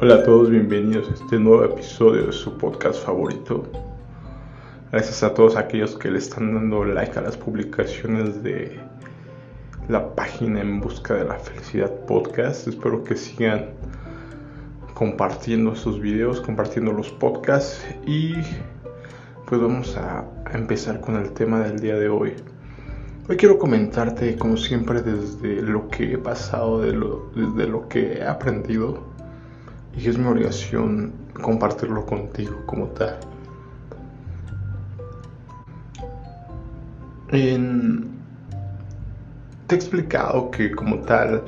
Hola a todos, bienvenidos a este nuevo episodio de su podcast favorito. Gracias a todos aquellos que le están dando like a las publicaciones de la página En Busca de la Felicidad Podcast. Espero que sigan compartiendo estos videos, compartiendo los podcasts y pues vamos a, empezar con el tema del día de hoy. Hoy quiero comentarte, como siempre, desde lo que he pasado, desde lo que he aprendido y es mi obligación compartirlo contigo como tal. Te he explicado que como tal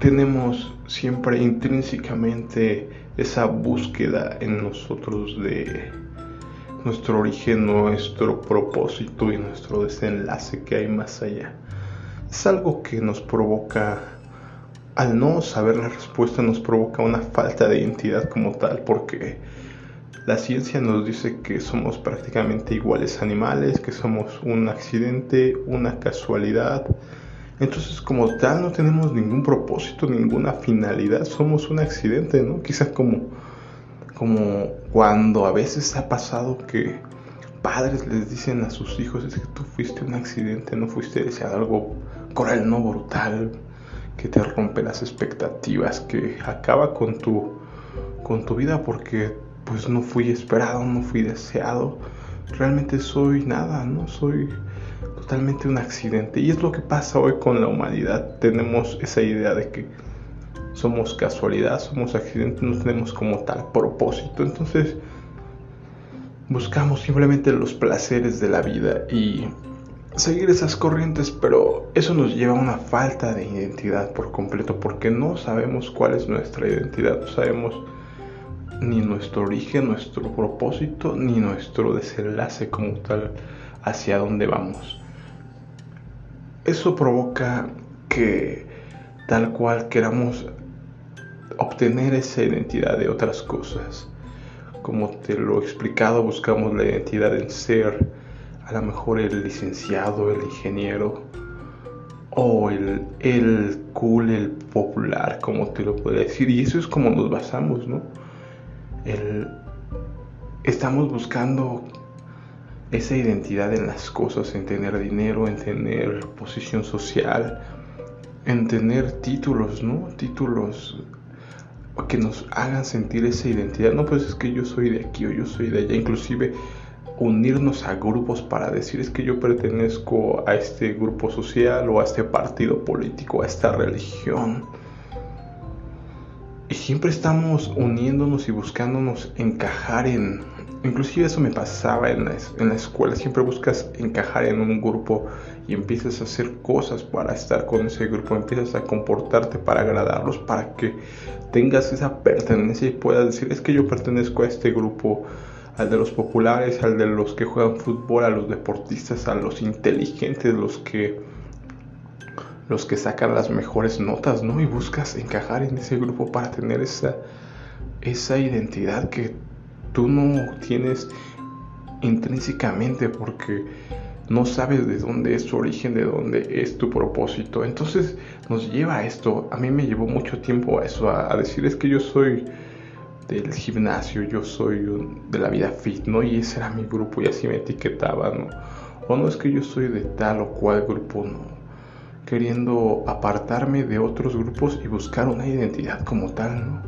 tenemos siempre intrínsecamente esa búsqueda en nosotros de nuestro origen, nuestro propósito y nuestro desenlace que hay más allá. Es algo que nos provoca al no saber la respuesta nos provoca una falta de identidad como tal, porque la ciencia nos dice que somos prácticamente iguales animales, que somos un accidente, una casualidad. Entonces como tal no tenemos ningún propósito, ninguna finalidad, somos un accidente, ¿no? Quizás como, como cuando a veces ha pasado que padres les dicen a sus hijos es que tú fuiste un accidente, no fuiste deseado algo cruel, no brutal, que te rompe las expectativas, que acaba con tu, con tu vida porque pues no fui esperado, no fui deseado. Realmente soy nada, no soy totalmente un accidente. Y es lo que pasa hoy con la humanidad. Tenemos esa idea de que somos casualidad, somos accidentes, no tenemos como tal propósito. Entonces buscamos simplemente los placeres de la vida y seguir esas corrientes, pero eso nos lleva a una falta de identidad por completo, porque no sabemos cuál es nuestra identidad, no sabemos ni nuestro origen, nuestro propósito, ni nuestro desenlace como tal hacia dónde vamos. Eso provoca que tal cual queramos obtener esa identidad de otras cosas. Como te lo he explicado, buscamos la identidad en ser, a lo mejor el licenciado, el ingeniero, o el, el cool, el popular, como te lo podría decir. Y eso es como nos basamos, ¿no? El, estamos buscando esa identidad en las cosas, en tener dinero, en tener posición social, en tener títulos, ¿no? Títulos que nos hagan sentir esa identidad. No, pues es que yo soy de aquí o yo soy de allá. Inclusive unirnos a grupos para decir es que yo pertenezco a este grupo social o a este partido político, a esta religión. Y siempre estamos uniéndonos y buscándonos encajar en... Inclusive eso me pasaba en la, en la escuela, siempre buscas encajar en un grupo y empiezas a hacer cosas para estar con ese grupo, empiezas a comportarte para agradarlos, para que tengas esa pertenencia y puedas decir es que yo pertenezco a este grupo al de los populares, al de los que juegan fútbol, a los deportistas, a los inteligentes, los que los que sacan las mejores notas, ¿no? Y buscas encajar en ese grupo para tener esa esa identidad que tú no tienes intrínsecamente porque no sabes de dónde es tu origen, de dónde es tu propósito. Entonces nos lleva a esto. A mí me llevó mucho tiempo a eso, a, a decir es que yo soy del gimnasio, yo soy de la vida fit, ¿no? Y ese era mi grupo y así me etiquetaban, ¿no? O no es que yo soy de tal o cual grupo, ¿no? Queriendo apartarme de otros grupos y buscar una identidad como tal, ¿no?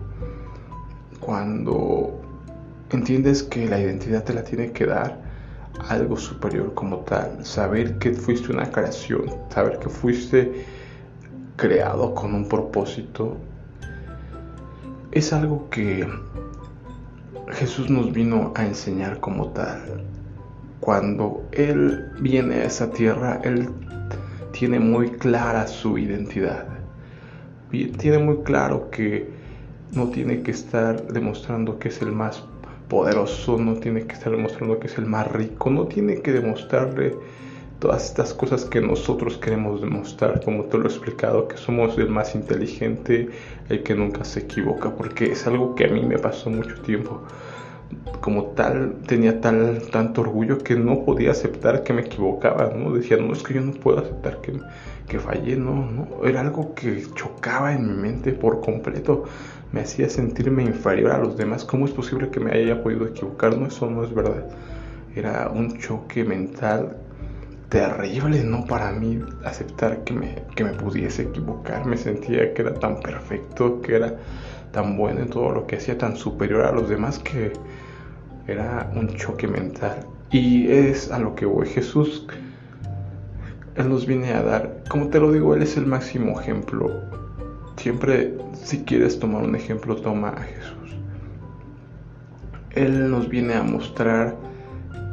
Cuando entiendes que la identidad te la tiene que dar algo superior como tal, saber que fuiste una creación, saber que fuiste creado con un propósito es algo que Jesús nos vino a enseñar como tal. Cuando Él viene a esa tierra, Él tiene muy clara su identidad. Tiene muy claro que no tiene que estar demostrando que es el más poderoso, no tiene que estar demostrando que es el más rico, no tiene que demostrarle todas estas cosas que nosotros queremos demostrar, como te lo he explicado, que somos el más inteligente, el que nunca se equivoca, porque es algo que a mí me pasó mucho tiempo. como tal, tenía tal, tanto orgullo que no podía aceptar que me equivocaba, ¿no? Decía, no, es que yo no puedo aceptar que, que fallé, no, no. Era algo que chocaba en mi mente por completo. Me hacía sentirme inferior a los demás. ¿Cómo es posible que me haya podido equivocar? No, eso no es verdad. Era un choque mental terrible, ¿no? Para mí aceptar que me, que me pudiese equivocar. Me sentía que era tan perfecto, que era tan bueno en todo lo que hacía, tan superior a los demás que era un choque mental. Y es a lo que voy. Jesús, Él nos viene a dar, como te lo digo, Él es el máximo ejemplo. Siempre, si quieres tomar un ejemplo, toma a Jesús. Él nos viene a mostrar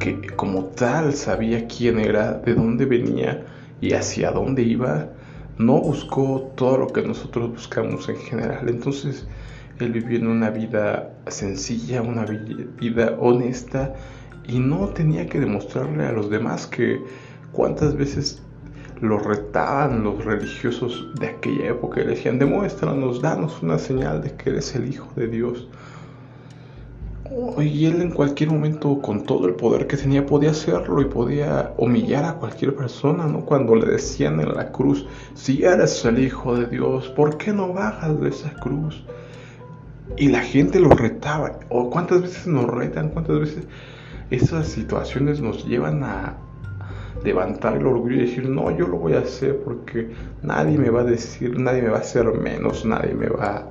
que como tal sabía quién era, de dónde venía y hacia dónde iba. No buscó todo lo que nosotros buscamos en general. Entonces, él vivió en una vida sencilla, una vida honesta y no tenía que demostrarle a los demás que cuántas veces lo retaban los religiosos de aquella época y le decían, demuéstranos, danos una señal de que eres el Hijo de Dios. Y él en cualquier momento, con todo el poder que tenía, podía hacerlo y podía humillar a cualquier persona, ¿no? Cuando le decían en la cruz, si eres el Hijo de Dios, ¿por qué no bajas de esa cruz? y la gente lo retaba. O cuántas veces nos retan, cuántas veces esas situaciones nos llevan a levantar el orgullo y decir, no, yo lo voy a hacer porque nadie me va a decir, nadie me va a hacer menos, nadie me va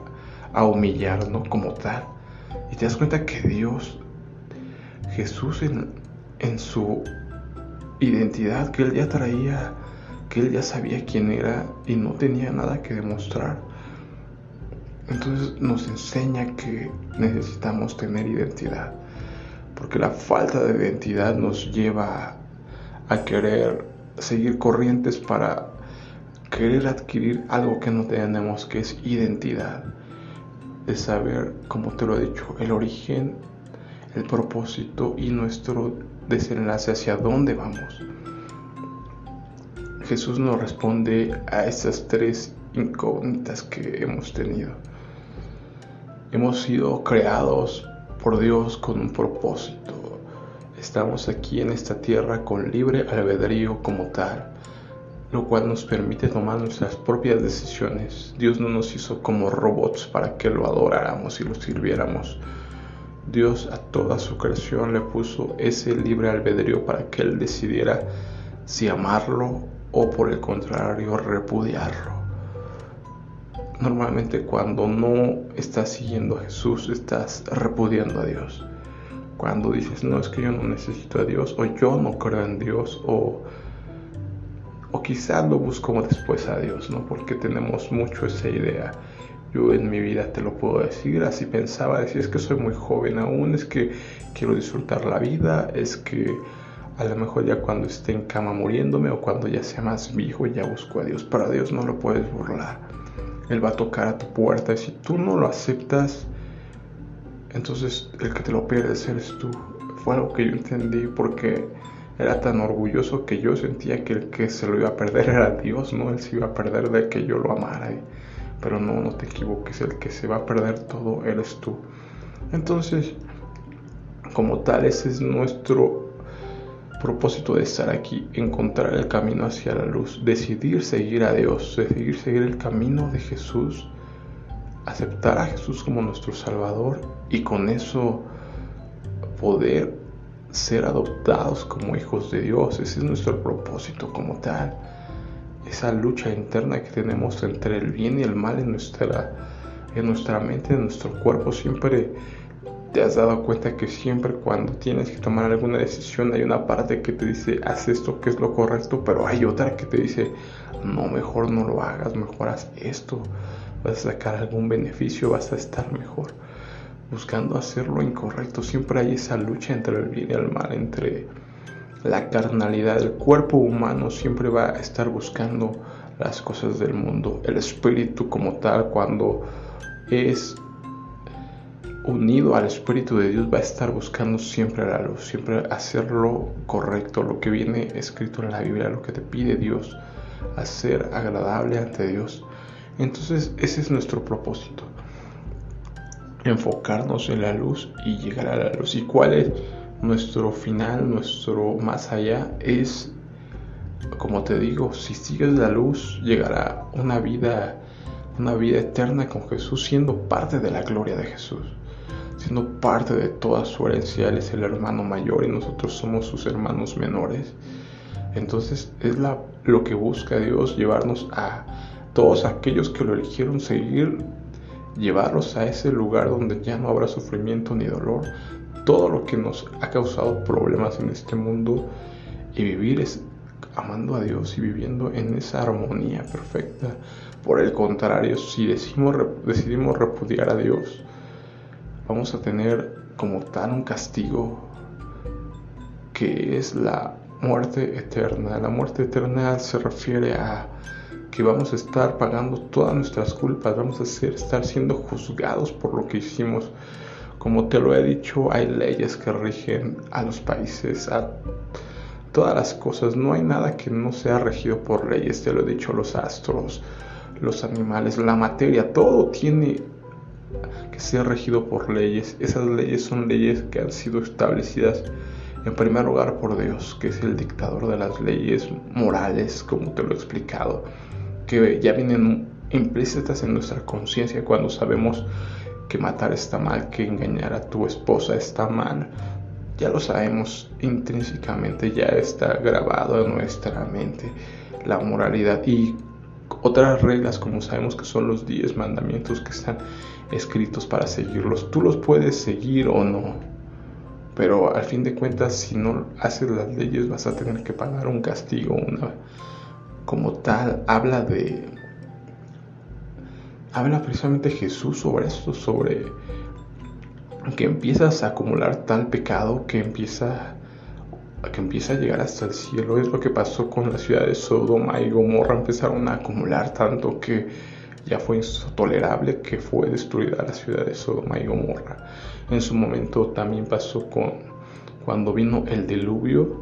a humillar, ¿no? Como tal. Y te das cuenta que Dios, Jesús en, en su identidad, que Él ya traía, que Él ya sabía quién era y no tenía nada que demostrar entonces nos enseña que necesitamos tener identidad, porque la falta de identidad nos lleva a querer seguir corrientes para querer adquirir algo que no tenemos, que es identidad. Es saber, como te lo he dicho, el origen, el propósito y nuestro desenlace hacia dónde vamos. Jesús nos responde a esas tres incógnitas que hemos tenido. Hemos sido creados por Dios con un propósito. Estamos aquí en esta tierra con libre albedrío como tal, lo cual nos permite tomar nuestras propias decisiones. Dios no nos hizo como robots para que lo adoráramos y lo sirviéramos. Dios a toda su creación le puso ese libre albedrío para que Él decidiera si amarlo o por el contrario repudiarlo. Normalmente cuando no estás siguiendo a Jesús, estás repudiando a Dios. Cuando dices, no, es que yo no necesito a Dios, o yo no creo en Dios, o, o quizás lo busco después a Dios, ¿no? Porque tenemos mucho esa idea. Yo en mi vida te lo puedo decir, así pensaba, decir, es que soy muy joven aún, es que quiero disfrutar la vida, es que a lo mejor ya cuando esté en cama muriéndome o cuando ya sea más viejo ya busco a Dios, pero a Dios no lo puedes burlar. Él va a tocar a tu puerta y si tú no lo aceptas, entonces el que te lo pierdes eres tú. Fue algo que yo entendí porque era tan orgulloso que yo sentía que el que se lo iba a perder era Dios, no él se iba a perder de que yo lo amara. Pero no, no te equivoques, el que se va a perder todo eres tú. Entonces, como tal, ese es nuestro propósito de estar aquí, encontrar el camino hacia la luz, decidir seguir a Dios, decidir seguir el camino de Jesús, aceptar a Jesús como nuestro Salvador y con eso poder ser adoptados como hijos de Dios. Ese es nuestro propósito como tal. Esa lucha interna que tenemos entre el bien y el mal en nuestra, en nuestra mente, en nuestro cuerpo, siempre te has dado cuenta que siempre cuando tienes que tomar alguna decisión hay una parte que te dice haz esto que es lo correcto, pero hay otra que te dice no, mejor no lo hagas, mejor haz esto, vas a sacar algún beneficio, vas a estar mejor. Buscando hacer lo incorrecto, siempre hay esa lucha entre el bien y el mal, entre la carnalidad. El cuerpo humano siempre va a estar buscando las cosas del mundo. El espíritu como tal, cuando es unido al Espíritu de Dios va a estar buscando siempre la luz, siempre hacer lo correcto, lo que viene escrito en la Biblia, lo que te pide Dios, hacer agradable ante Dios. Entonces ese es nuestro propósito. Enfocarnos en la luz y llegar a la luz. ¿Y cuál es nuestro final, nuestro más allá? Es, como te digo, si sigues la luz, llegará una vida, una vida eterna con Jesús, siendo parte de la gloria de Jesús, siendo parte de toda su herencia. Él es el hermano mayor y nosotros somos sus hermanos menores. Entonces es la, lo que busca Dios, llevarnos a todos aquellos que lo eligieron seguir llevarlos a ese lugar donde ya no habrá sufrimiento ni dolor, todo lo que nos ha causado problemas en este mundo y vivir es amando a Dios y viviendo en esa armonía perfecta. Por el contrario, si decimos, decidimos repudiar a Dios, vamos a tener como tal un castigo que es la muerte eterna. La muerte eterna se refiere a que vamos a estar pagando todas nuestras culpas, vamos a ser, estar siendo juzgados por lo que hicimos. Como te lo he dicho, hay leyes que rigen a los países, a todas las cosas. No hay nada que no sea regido por leyes, te lo he dicho, los astros, los animales, la materia, todo tiene que ser regido por leyes. Esas leyes son leyes que han sido establecidas en primer lugar por Dios, que es el dictador de las leyes morales, como te lo he explicado que ya vienen implícitas en nuestra conciencia cuando sabemos que matar está mal, que engañar a tu esposa está mal. Ya lo sabemos intrínsecamente, ya está grabado en nuestra mente la moralidad y otras reglas como sabemos que son los 10 mandamientos que están escritos para seguirlos. Tú los puedes seguir o no, pero al fin de cuentas si no haces las leyes vas a tener que pagar un castigo, una como tal habla de habla precisamente Jesús sobre esto, sobre que empiezas a acumular tal pecado que empieza que empieza a llegar hasta el cielo. Es lo que pasó con la ciudad de Sodoma y Gomorra. Empezaron a acumular tanto que ya fue intolerable que fue destruida la ciudad de Sodoma y Gomorra. En su momento también pasó con cuando vino el diluvio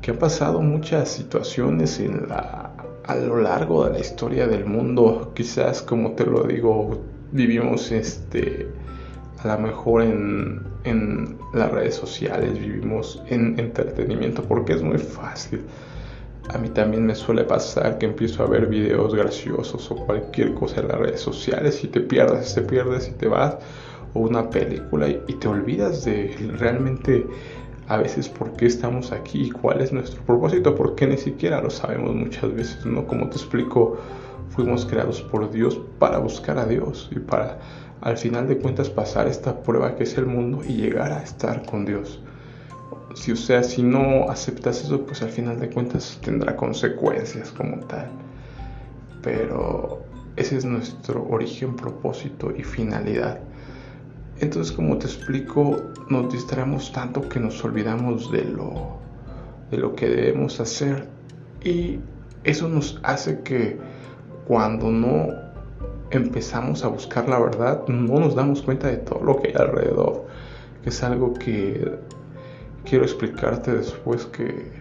que ha pasado muchas situaciones en la, a lo largo de la historia del mundo. Quizás, como te lo digo, vivimos este, a lo mejor en, en las redes sociales, vivimos en entretenimiento porque es muy fácil. A mí también me suele pasar que empiezo a ver videos graciosos o cualquier cosa en las redes sociales y te pierdes, te pierdes y te vas o una película y te olvidas de realmente a veces por qué estamos aquí y cuál es nuestro propósito, porque ni siquiera lo sabemos muchas veces, ¿no? Como te explico, fuimos creados por Dios para buscar a Dios y para al final de cuentas pasar esta prueba que es el mundo y llegar a estar con Dios. Si o sea, si no aceptas eso, pues al final de cuentas tendrá consecuencias como tal. Pero ese es nuestro origen, propósito y finalidad. Entonces, como te explico, nos distraemos tanto que nos olvidamos de lo, de lo que debemos hacer. Y eso nos hace que cuando no empezamos a buscar la verdad, no nos damos cuenta de todo lo que hay alrededor. Que es algo que quiero explicarte después que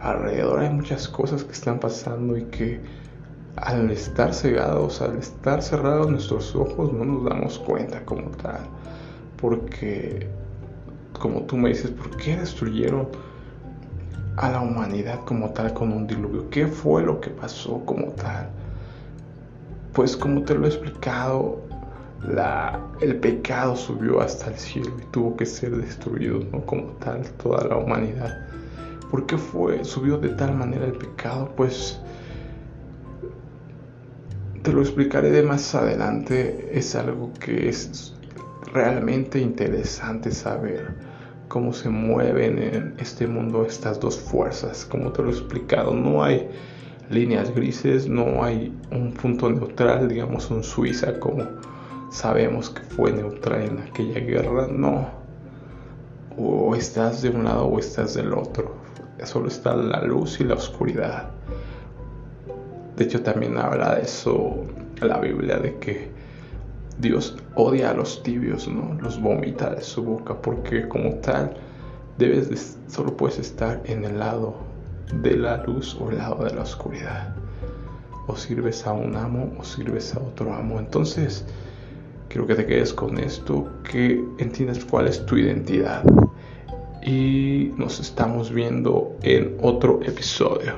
alrededor hay muchas cosas que están pasando y que al estar cegados, al estar cerrados nuestros ojos, no nos damos cuenta como tal porque, como tú me dices, ¿por qué destruyeron a la humanidad como tal con un diluvio? ¿Qué fue lo que pasó como tal? Pues como te lo he explicado, la, el pecado subió hasta el cielo y tuvo que ser destruido, ¿no? Como tal, toda la humanidad. ¿Por qué fue, subió de tal manera el pecado? Pues te lo explicaré de más adelante. Es algo que es realmente interesante saber cómo se mueven en este mundo estas dos fuerzas. Como te lo he explicado, no hay líneas grises, no hay un punto neutral, digamos un Suiza como sabemos que fue neutral en aquella guerra, no. O estás de un lado o estás del otro. Solo está la luz y la oscuridad. De hecho también habla de eso la Biblia, de que Dios odia a los tibios, ¿no? Los vomita de su boca porque como tal debes de, solo puedes estar en el lado de la luz o el lado de la oscuridad. O sirves a un amo o sirves a otro amo. Entonces, Quiero que te quedes con esto, que entiendas cuál es tu identidad. Y nos estamos viendo en otro episodio.